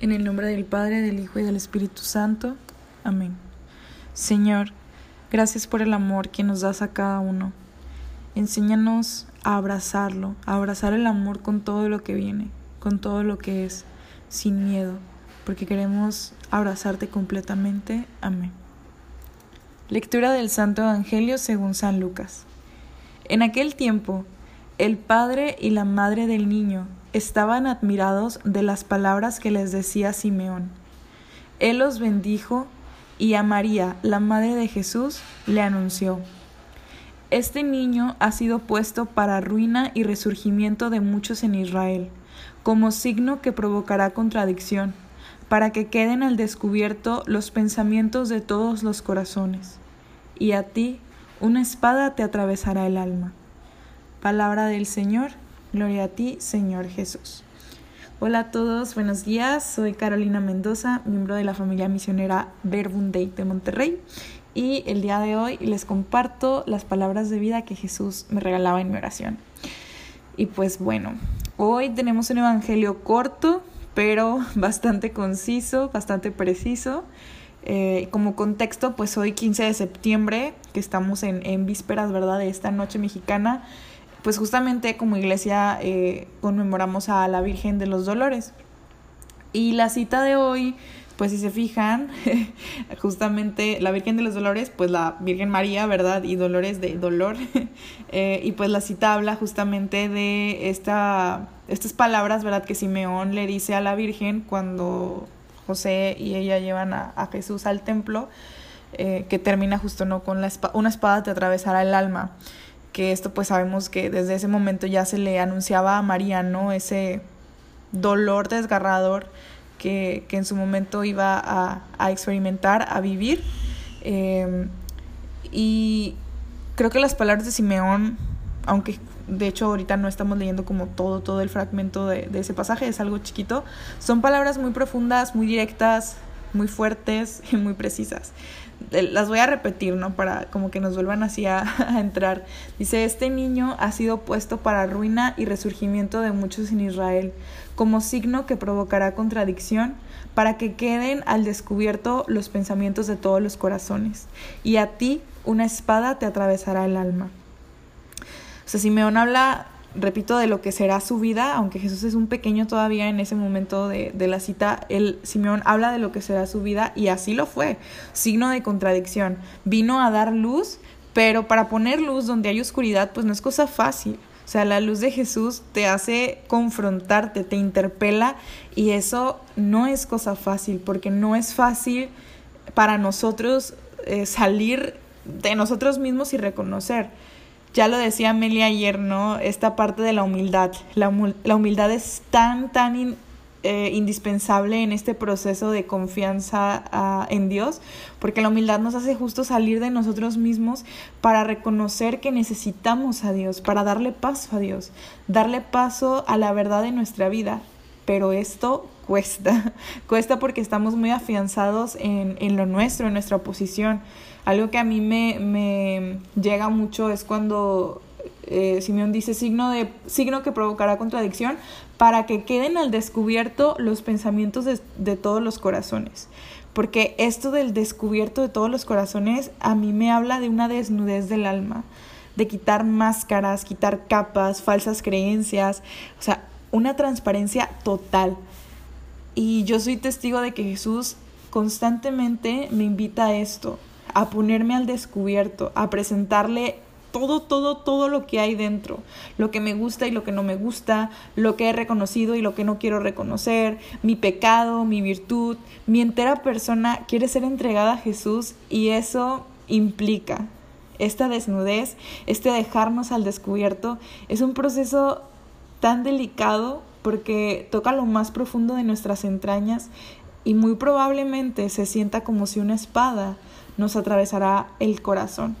En el nombre del Padre, del Hijo y del Espíritu Santo. Amén. Señor, gracias por el amor que nos das a cada uno. Enséñanos a abrazarlo, a abrazar el amor con todo lo que viene, con todo lo que es, sin miedo, porque queremos abrazarte completamente. Amén. Lectura del Santo Evangelio según San Lucas. En aquel tiempo, el padre y la madre del niño estaban admirados de las palabras que les decía Simeón. Él los bendijo y a María, la madre de Jesús, le anunció. Este niño ha sido puesto para ruina y resurgimiento de muchos en Israel, como signo que provocará contradicción, para que queden al descubierto los pensamientos de todos los corazones. Y a ti una espada te atravesará el alma. Palabra del Señor. Gloria a ti, Señor Jesús. Hola a todos, buenos días. Soy Carolina Mendoza, miembro de la familia misionera Verbum Dei de Monterrey. Y el día de hoy les comparto las palabras de vida que Jesús me regalaba en mi oración. Y pues bueno, hoy tenemos un evangelio corto, pero bastante conciso, bastante preciso. Eh, como contexto, pues hoy 15 de septiembre, que estamos en, en vísperas, ¿verdad?, de esta noche mexicana, pues justamente como iglesia eh, conmemoramos a la Virgen de los Dolores. Y la cita de hoy, pues si se fijan, justamente la Virgen de los Dolores, pues la Virgen María, ¿verdad? Y Dolores de dolor. Eh, y pues la cita habla justamente de esta, estas palabras, ¿verdad? Que Simeón le dice a la Virgen cuando José y ella llevan a, a Jesús al templo, eh, que termina justo, ¿no? Con la una espada te atravesará el alma que esto pues sabemos que desde ese momento ya se le anunciaba a María, ¿no? Ese dolor desgarrador que, que en su momento iba a, a experimentar, a vivir. Em, y creo que las palabras de Simeón, aunque de hecho ahorita no estamos leyendo como todo, todo el fragmento de, de ese pasaje, es algo chiquito, son palabras muy profundas, muy directas, muy fuertes y muy precisas las voy a repetir, ¿no? Para como que nos vuelvan así a, entrar. Dice, este niño ha sido puesto para ruina y resurgimiento de muchos en Israel, como signo que provocará contradicción, para que queden al descubierto los pensamientos de todos los corazones. Y a ti una espada te atravesará el alma. O sea, Simeón habla repito, de lo que será su vida, aunque Jesús es un pequeño todavía en ese momento de, de, la cita, el Simeón habla de lo que será su vida y así lo fue, signo de contradicción. Vino a dar luz, pero para poner luz donde hay oscuridad, pues no es cosa fácil. O sea, la luz de Jesús te hace confrontarte, te interpela y eso no es cosa fácil, porque no es fácil para nosotros eh, salir de nosotros mismos y reconocer ya lo decía Amelia ayer, ¿no? Esta parte de la humildad. La, la humildad es tan, tan eh, indispensable en este proceso de confianza uh, en Dios, porque la humildad nos hace justo salir de nosotros mismos para reconocer que necesitamos a Dios, para darle paso a Dios, darle paso a la verdad de nuestra vida. Pero esto cuesta, cuesta porque estamos muy afianzados en, en lo nuestro, en nuestra posición. Algo que a mí me, me llega mucho es cuando eh, Simeón dice signo, de, signo que provocará contradicción para que queden al descubierto los pensamientos de, de todos los corazones. Porque esto del descubierto de todos los corazones a mí me habla de una desnudez del alma, de quitar máscaras, quitar capas, falsas creencias, o sea, una transparencia total. Y yo soy testigo de que Jesús constantemente me invita a esto, a ponerme al descubierto, a presentarle todo, todo, todo lo que hay dentro, lo que me gusta y lo que no me gusta, lo que he reconocido y lo que no quiero reconocer, mi pecado, mi virtud, mi entera persona quiere ser entregada a Jesús y eso implica esta desnudez, este dejarnos al descubierto, es un proceso tan delicado porque toca lo más profundo de nuestras entrañas y muy probablemente se sienta como si una espada nos atravesará el corazón.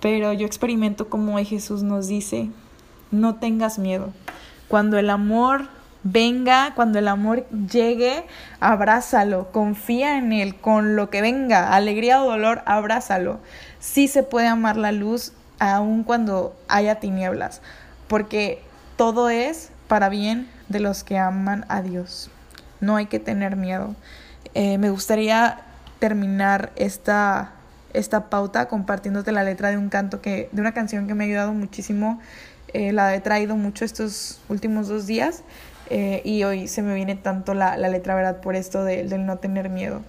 Pero yo experimento como hoy Jesús nos dice, no tengas miedo. Cuando el amor venga, cuando el amor llegue, abrázalo, confía en él, con lo que venga, alegría o dolor, abrázalo. Sí se puede amar la luz aun cuando haya tinieblas, porque todo es para bien de los que aman a Dios. no hay que tener miedo. Eh, me gustaría terminar esta, esta pauta compartiéndote la letra de un canto que, de una canción que me ha ayudado muchísimo. Eh, la he traído mucho estos últimos dos días eh, y hoy se me viene tanto la, la letra, ¿verdad? Por esto de, del no tener miedo.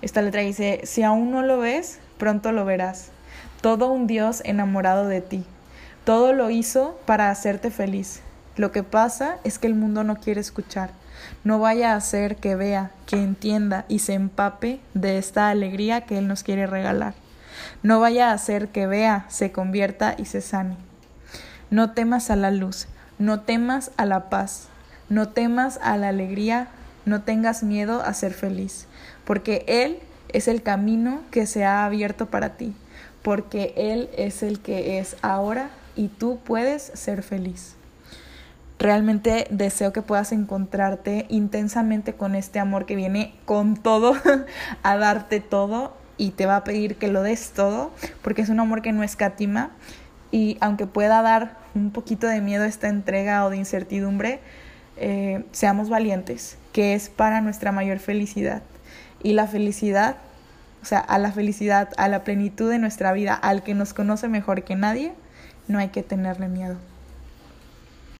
Esta letra dice, si aún no lo ves, pronto lo verás. Todo un Dios enamorado de ti. Todo lo hizo para hacerte feliz. Lo que pasa es que el mundo no quiere escuchar. No vaya a hacer que vea, que entienda y se empape de esta alegría que Él nos quiere regalar. No vaya a hacer que vea, se convierta y se sane. No temas a la luz, no temas a la paz, no temas a la alegría, no tengas miedo a ser feliz, porque Él es el camino que se ha abierto para ti, porque Él es el que es ahora y tú puedes ser feliz. Realmente deseo que puedas encontrarte intensamente con este amor que viene con todo, a darte todo y te va a pedir que lo des todo, porque es un amor que no escatima y aunque pueda dar un poquito de miedo esta entrega o de incertidumbre, eh, seamos valientes, que es para nuestra mayor felicidad. Y la felicidad, o sea, a la felicidad, a la plenitud de nuestra vida, al que nos conoce mejor que nadie, no hay que tenerle miedo.